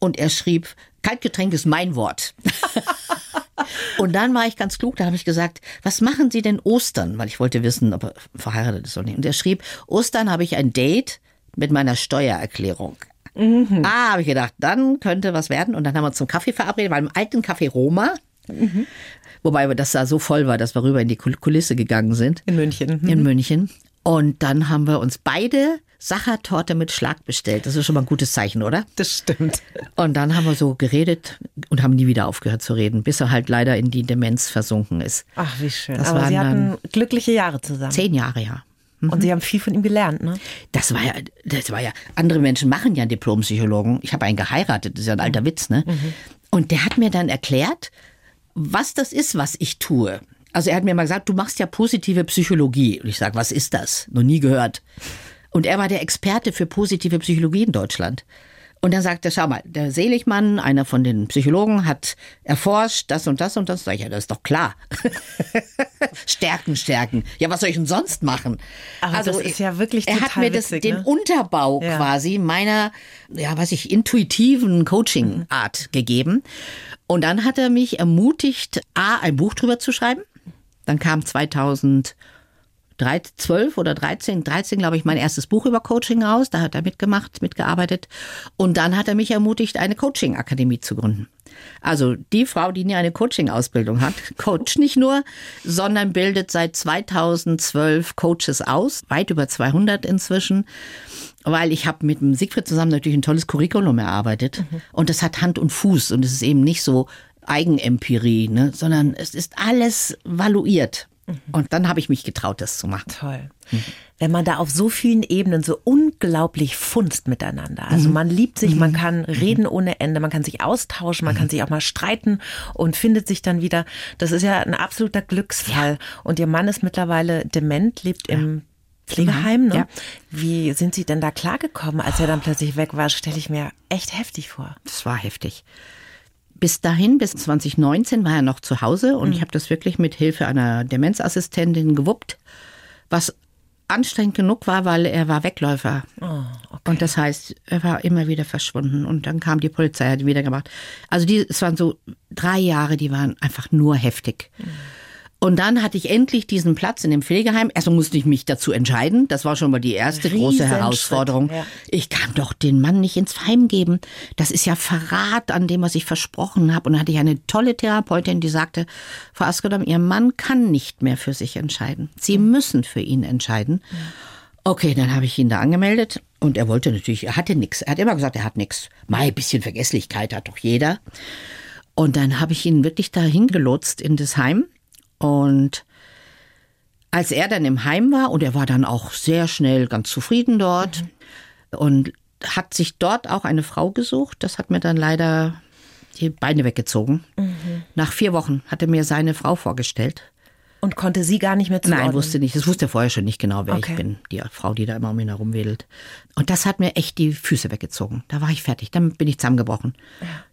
Und er schrieb, Kaltgetränk ist mein Wort. Und dann war ich ganz klug, da habe ich gesagt, was machen Sie denn Ostern? Weil ich wollte wissen, ob er verheiratet ist oder nicht. Und er schrieb, Ostern habe ich ein Date mit meiner Steuererklärung. Mhm. Ah, habe ich gedacht, dann könnte was werden. Und dann haben wir uns zum Kaffee verabredet, weil im alten Café Roma, mhm. wobei das da so voll war, dass wir rüber in die Kulisse gegangen sind. In München. Mhm. In München. Und dann haben wir uns beide Sachertorte mit Schlag bestellt. Das ist schon mal ein gutes Zeichen, oder? Das stimmt. Und dann haben wir so geredet und haben nie wieder aufgehört zu reden, bis er halt leider in die Demenz versunken ist. Ach, wie schön. Das Aber Sie hatten glückliche Jahre zusammen. Zehn Jahre, ja. Mhm. Und Sie haben viel von ihm gelernt, ne? Das war ja, das war ja, andere Menschen machen ja einen Diplompsychologen. Ich habe einen geheiratet, das ist ja ein alter Witz, ne? Mhm. Und der hat mir dann erklärt, was das ist, was ich tue. Also er hat mir mal gesagt, du machst ja positive Psychologie. Und ich sage, was ist das? Noch nie gehört. Und er war der Experte für positive Psychologie in Deutschland. Und dann sagt er, schau mal, der Seligmann, einer von den Psychologen, hat erforscht das und das und das. Sag ich, ja, das ist doch klar. stärken, stärken. Ja, was soll ich denn sonst machen? Aber also das ist ja wirklich Er hat mir das, witzig, den ne? Unterbau Ja. quasi meiner, ja, weiß ich, intuitiven Coaching-Art gegeben. Und dann hat er mich ermutigt, A, ein Buch drüber zu schreiben. Dann kam 2000 12 oder 13, 13 glaube ich, mein erstes Buch über Coaching raus. Da hat er mitgemacht, mitgearbeitet. Und dann hat er mich ermutigt, eine Coaching-Akademie zu gründen. Also die Frau, die eine Coaching-Ausbildung hat, coacht nicht nur, sondern bildet seit 2012 Coaches aus, weit über 200 inzwischen, weil ich habe mit dem Siegfried zusammen natürlich ein tolles Curriculum erarbeitet und das hat Hand und Fuß und es ist eben nicht so Eigenempirie, ne, sondern es ist alles valuiert. Und dann habe ich mich getraut, das zu machen. Toll. Wenn man da auf so vielen Ebenen so unglaublich funzt miteinander. Also man liebt sich, man kann reden ohne Ende, man kann sich austauschen, man kann sich auch mal streiten und findet sich dann wieder. Das ist ja ein absoluter Glücksfall. Und ihr Mann ist mittlerweile dement, lebt im Pflegeheim. Ne? Ja. Wie sind Sie denn da klargekommen, als er dann plötzlich weg war? Stelle ich mir echt heftig vor. Das war heftig. Bis dahin, bis 2019, war er noch zu Hause und ich habe das wirklich mit Hilfe einer Demenzassistentin gewuppt, was anstrengend genug war, weil er war Wegläufer. Und das heißt, er war immer wieder verschwunden und dann kam die Polizei, hat ihn wieder gemacht. Also die, es waren so drei Jahre, die waren einfach nur heftig. Und dann hatte ich endlich diesen Platz in dem Pflegeheim. Erstmal musste ich mich dazu entscheiden. Das war schon mal die erste große Herausforderung. ja. Ich kann doch den Mann nicht ins Heim geben. Das ist ja Verrat an dem, was ich versprochen habe. Und dann hatte ich eine tolle Therapeutin, die sagte, Frau Askedam, Ihr Mann kann nicht mehr für sich entscheiden. Sie müssen für ihn entscheiden. Okay, dann habe ich ihn da angemeldet und er wollte natürlich, er hatte nichts. Er hat immer gesagt, er hat nichts. Mai, bisschen Vergesslichkeit hat doch jeder. Und dann habe ich ihn wirklich dahin gelotst in das Heim. Und als er dann im Heim war, und er war dann auch sehr schnell ganz zufrieden dort und hat sich dort auch eine Frau gesucht, das hat mir dann leider die Beine weggezogen. Nach vier Wochen hat er mir seine Frau vorgestellt. Und konnte sie gar nicht mehr zuordnen? Nein, wusste nicht. Das wusste er vorher schon nicht genau, wer Okay. ich bin. Die Frau, die da immer um ihn herumwedelt. Und das hat mir echt die Füße weggezogen. Da war ich fertig. Dann bin ich zusammengebrochen.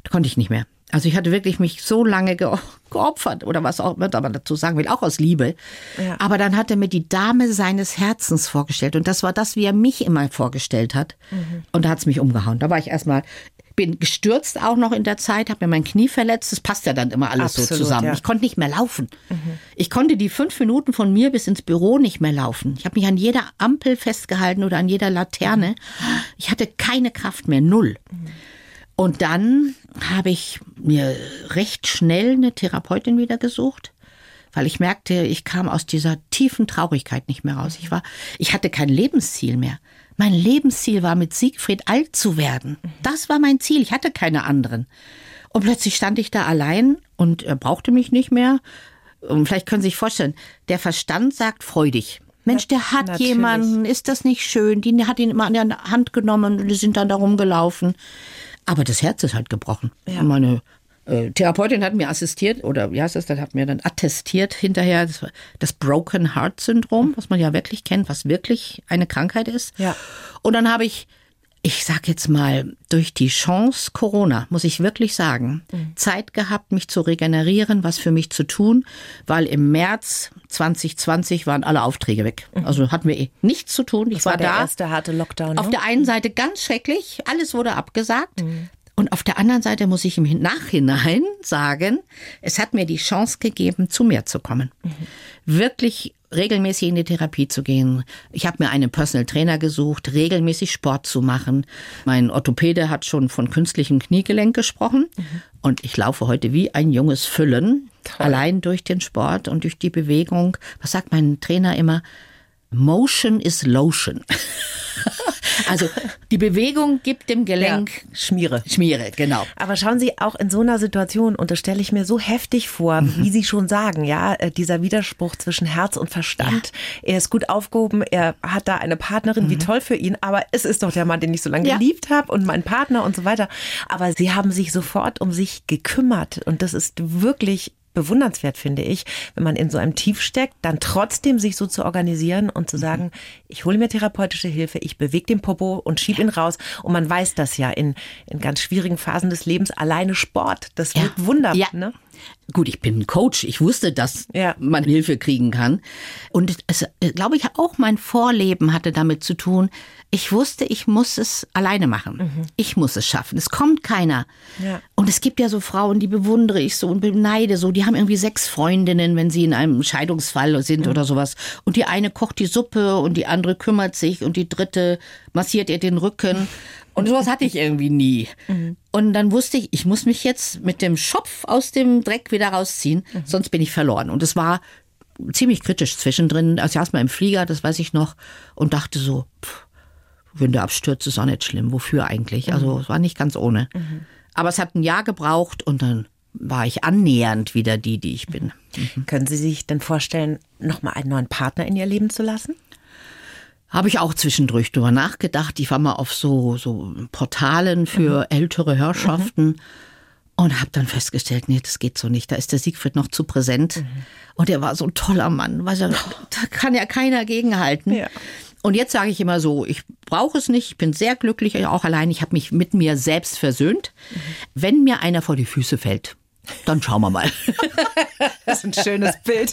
Da konnte ich nicht mehr. Also ich hatte wirklich mich so lange ge geopfert oder was auch immer man dazu sagen will, auch aus Liebe. Ja. Aber dann hat er mir die Dame seines Herzens vorgestellt und das war das, wie er mich immer vorgestellt hat. Und da hat es mich umgehauen. Da war ich erstmal, bin gestürzt auch noch in der Zeit, habe mir mein Knie verletzt. Das passt ja dann immer alles so Absolut, zusammen. ja. Ich konnte nicht mehr laufen. Ich konnte die fünf Minuten von mir bis ins Büro nicht mehr laufen. Ich habe mich an jeder Ampel festgehalten oder an jeder Laterne. Ich hatte keine Kraft mehr, null. Und dann habe ich mir recht schnell eine Therapeutin wieder gesucht, weil ich merkte, ich kam aus dieser tiefen Traurigkeit nicht mehr raus. Ich war, ich hatte kein Lebensziel mehr. Mein Lebensziel war, mit Siegfried alt zu werden. Das war mein Ziel. Ich hatte keine anderen. Und plötzlich stand ich da allein und er brauchte mich nicht mehr. Und vielleicht können Sie sich vorstellen, der Verstand sagt freudig. Mensch, der hat natürlich. jemanden, ist das nicht schön? Die hat ihn immer an der Hand genommen und die sind dann da rumgelaufen. Aber das Herz ist halt gebrochen. Ja. Meine äh, Therapeutin hat mir assistiert, oder wie heißt das, das hat mir dann attestiert hinterher, das, das Broken Heart Syndrom, was man ja wirklich kennt, was wirklich eine Krankheit ist. Ja. Und dann habe ich, ich sag jetzt mal, durch die Chance Corona, muss ich wirklich sagen, Zeit gehabt, mich zu regenerieren, was für mich zu tun, weil im März 2020 waren alle Aufträge weg. Also hatten wir eh nichts zu tun. Ich Das war war der da. erste harte Lockdown. Auf ne? der einen Seite ganz schrecklich, alles wurde abgesagt. Und auf der anderen Seite muss ich im Nachhinein sagen, es hat mir die Chance gegeben, zu mir zu kommen. Wirklich regelmäßig in die Therapie zu gehen. Ich habe mir einen Personal Trainer gesucht, regelmäßig Sport zu machen. Mein Orthopäde hat schon von künstlichem Kniegelenk gesprochen. Mhm. Und ich laufe heute wie ein junges Füllen, Toll. allein durch den Sport und durch die Bewegung. Was sagt mein Trainer immer? Motion is Lotion. also die Bewegung gibt dem Gelenk ja, Schmiere. Schmiere, genau. Aber schauen Sie auch in so einer Situation, und das stelle ich mir so heftig vor, mhm. wie Sie schon sagen, ja, äh, dieser Widerspruch zwischen Herz und Verstand. Ja. Er ist gut aufgehoben, er hat da eine Partnerin, mhm. wie toll für ihn, aber es ist doch der Mann, den ich so lange ja. geliebt habe und mein Partner und so weiter. Aber Sie haben sich sofort um sich gekümmert und das ist wirklich bewundernswert, finde ich, wenn man in so einem Tief steckt, dann trotzdem sich so zu organisieren und zu sagen, ich hole mir therapeutische Hilfe, ich bewege den Popo und schiebe ihn raus. Und man weiß das ja in, in ganz schwierigen Phasen des Lebens. Alleine Sport, das wird ja. Wunder. Ja. Ne? Gut, ich bin ein Coach. Ich wusste, dass ja. man Hilfe kriegen kann. Und es, äh, glaube ich, auch mein Vorleben hatte damit zu tun. Ich wusste, ich muss es alleine machen. Mhm. Ich muss es schaffen. Es kommt keiner. Ja. Und es gibt ja so Frauen, die bewundere ich so und beneide so. Die haben irgendwie sechs Freundinnen, wenn sie in einem Scheidungsfall sind mhm. oder sowas. Und die eine kocht die Suppe und die andere kümmert sich und die dritte massiert ihr den Rücken. Und sowas hatte ich irgendwie nie. Mhm. Und dann wusste ich, ich muss mich jetzt mit dem Schopf aus dem Dreck wieder rausziehen, mhm. sonst bin ich verloren. Und es war ziemlich kritisch zwischendrin. Also erstmal im Flieger, das weiß ich noch, und dachte so, pff, wenn der abstürzt, ist auch nicht schlimm. Wofür eigentlich? Also mhm. es war nicht ganz ohne. Mhm. Aber es hat ein Jahr gebraucht und dann war ich annähernd wieder die, die ich bin. Können Sie sich denn vorstellen, nochmal einen neuen Partner in Ihr Leben zu lassen? Habe ich auch zwischendurch drüber nachgedacht. Ich war mal auf so, so Portalen für mhm. ältere Herrschaften mhm. und habe dann festgestellt, nee, das geht so nicht. Da ist der Siegfried noch zu präsent. Mhm. Und er war so ein toller Mann. Weißt du, da kann ja keiner gegenhalten. Ja. Und jetzt sage ich immer so, ich brauche es nicht, ich bin sehr glücklich, auch allein, ich habe mich mit mir selbst versöhnt. Mhm. Wenn mir einer vor die Füße fällt, dann schauen wir mal. Das ist ein schönes Bild.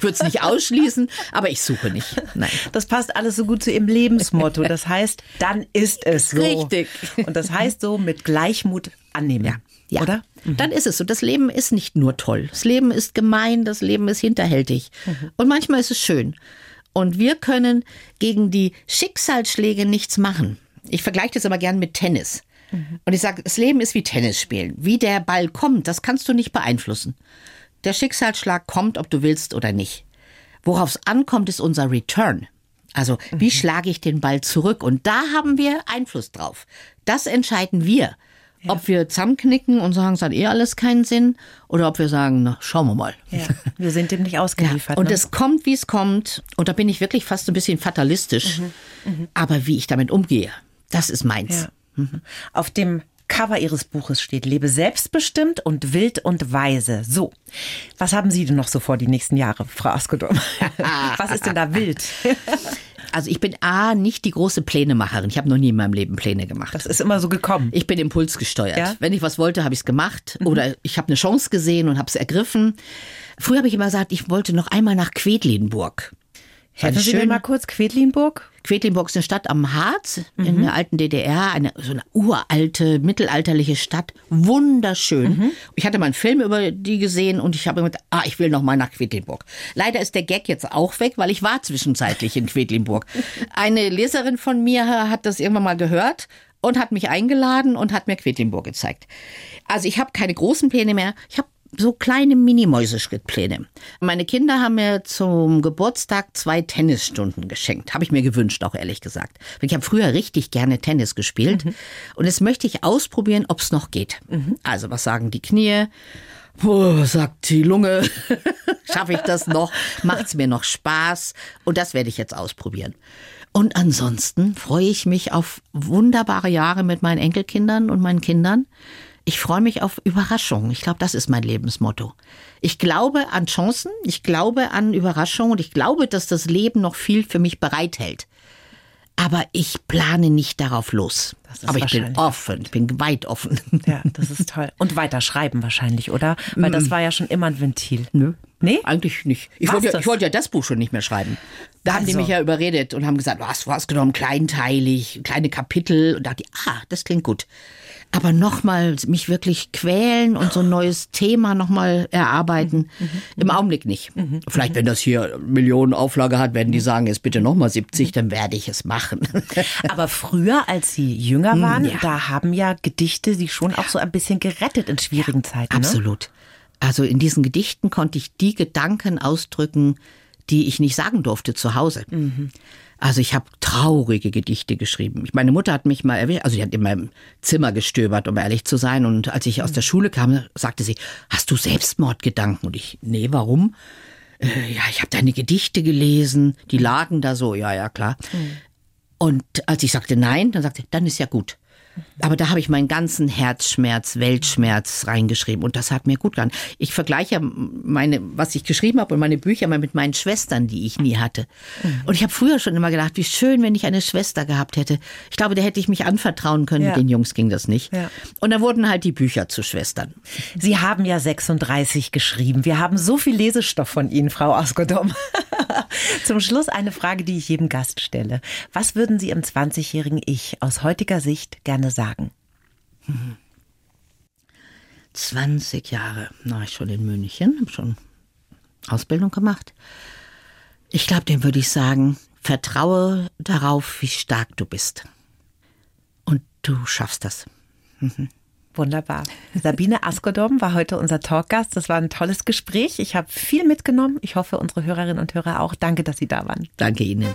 Würde es nicht ausschließen, aber ich suche nicht. Nein. Das passt alles so gut zu Ihrem Lebensmotto. Das heißt, dann ist es so. Richtig. Und das heißt so mit Gleichmut annehmen. Ja. Ja, oder? Mhm. Dann ist es so. Das Leben ist nicht nur toll. Das Leben ist gemein, das Leben ist hinterhältig. Mhm. Und manchmal ist es schön. Und wir können gegen die Schicksalsschläge nichts machen. Ich vergleiche das aber gern mit Tennis. Und ich sage, das Leben ist wie Tennis spielen. Wie der Ball kommt, das kannst du nicht beeinflussen. Der Schicksalsschlag kommt, ob du willst oder nicht. Worauf es ankommt, ist unser Return. Also, wie mhm. schlage ich den Ball zurück? Und da haben wir Einfluss drauf. Das entscheiden wir. Ja. Ob wir zusammenknicken und sagen, es hat eh alles keinen Sinn, oder ob wir sagen, na, schauen wir mal. Ja, wir sind dem nicht ausgeliefert. Ja, und ne? es kommt, wie es kommt. Und da bin ich wirklich fast ein bisschen fatalistisch. Mhm. Mhm. Aber wie ich damit umgehe, das ist meins. Mhm. Auf dem Cover Ihres Buches steht, lebe selbstbestimmt und wild und weise. So, was haben Sie denn noch so vor die nächsten Jahre, Frau Askodom? was ist denn da wild? Also ich bin A, nicht die große Plänemacherin. Ich habe noch nie in meinem Leben Pläne gemacht. Das ist immer so gekommen. Ich bin impulsgesteuert. Ja? Wenn ich was wollte, habe ich es gemacht. Mhm. Oder ich habe eine Chance gesehen und habe es ergriffen. Früher habe ich immer gesagt, ich wollte noch einmal nach Quedlinburg. Helfen Sie mir mal kurz, Quedlinburg? Quedlinburg ist eine Stadt am Harz mhm. in der alten DDR, eine so eine uralte, mittelalterliche Stadt, wunderschön. Mhm. Ich hatte mal einen Film über die gesehen und ich habe gedacht, ah, ich will noch mal nach Quedlinburg. Leider ist der Gag jetzt auch weg, weil ich war zwischenzeitlich in Quedlinburg. Eine Leserin von mir hat das irgendwann mal gehört und hat mich eingeladen und hat mir Quedlinburg gezeigt. Also ich habe keine großen Pläne mehr. Ich habe so kleine Mini-Mäuseschrittpläne. Meine Kinder haben mir zum Geburtstag zwei Tennisstunden geschenkt. Habe ich mir gewünscht, auch ehrlich gesagt. Ich habe früher richtig gerne Tennis gespielt. Mhm. Und jetzt möchte ich ausprobieren, ob es noch geht. Mhm. Also, was sagen die Knie? Oh, sagt die Lunge, schaffe ich das noch? Macht es mir noch Spaß? Und das werde ich jetzt ausprobieren. Und ansonsten freue ich mich auf wunderbare Jahre mit meinen Enkelkindern und meinen Kindern. Ich freue mich auf Überraschungen. Ich glaube, das ist mein Lebensmotto. Ich glaube an Chancen, ich glaube an Überraschungen und ich glaube, dass das Leben noch viel für mich bereithält. Aber ich plane nicht darauf los. Aber ich bin offen, ich bin weit offen. Ja, das ist toll. Und weiter schreiben wahrscheinlich, oder? Weil das mm. war ja schon immer ein Ventil. Nö. Nee? Eigentlich nicht. Ich wollte, ja, ich wollte ja das Buch schon nicht mehr schreiben. Da also. haben die also. mich ja überredet und haben gesagt, was, du hast genommen, kleinteilig, kleine Kapitel. Und dachte ich, ah, das klingt gut. Aber nochmal mich wirklich quälen und so ein neues Thema nochmal erarbeiten. Mhm. Im Augenblick nicht. Mhm. Vielleicht, wenn das hier Millionen Auflage hat, werden die sagen, jetzt bitte nochmal 70, dann werde ich es machen. Aber früher, als Sie jünger waren, ja. da haben ja Gedichte Sie schon auch so ein bisschen gerettet in schwierigen Zeiten. Ne? Absolut. Also in diesen Gedichten konnte ich die Gedanken ausdrücken, die ich nicht sagen durfte zu Hause. Mhm. Also ich habe traurige Gedichte geschrieben. Meine Mutter hat mich mal erwähnt, also sie hat in meinem Zimmer gestöbert, um ehrlich zu sein. Und als ich aus der Schule kam, sagte sie, hast du Selbstmordgedanken? Und ich, nee, warum? Äh, ja, ich habe deine Gedichte gelesen, die lagen da so, ja, ja, klar. Mhm. Und als ich sagte nein, dann sagte sie, dann ist ja gut. Aber da habe ich meinen ganzen Herzschmerz, Weltschmerz reingeschrieben und das hat mir gut getan. Ich vergleiche meine, was ich geschrieben habe und meine Bücher mal mit meinen Schwestern, die ich nie hatte. Mhm. Und ich habe früher schon immer gedacht, wie schön, wenn ich eine Schwester gehabt hätte. Ich glaube, der hätte ich mich anvertrauen können. Ja. Mit den Jungs ging das nicht. Ja. Und dann wurden halt die Bücher zu Schwestern. Sie haben ja 36 geschrieben. Wir haben so viel Lesestoff von Ihnen, Frau Askodom. Zum Schluss eine Frage, die ich jedem Gast stelle. Was würden Sie im 20-jährigen Ich aus heutiger Sicht gerne sagen? 20 Jahre war ich schon in München, habe schon Ausbildung gemacht. Ich glaube, dem würde ich sagen, vertraue darauf, wie stark du bist. Und du schaffst das. Mhm. Wunderbar. Sabine Askodom war heute unser Talkgast. Das war ein tolles Gespräch. Ich habe viel mitgenommen. Ich hoffe, unsere Hörerinnen und Hörer auch. Danke, dass Sie da waren. Danke Ihnen.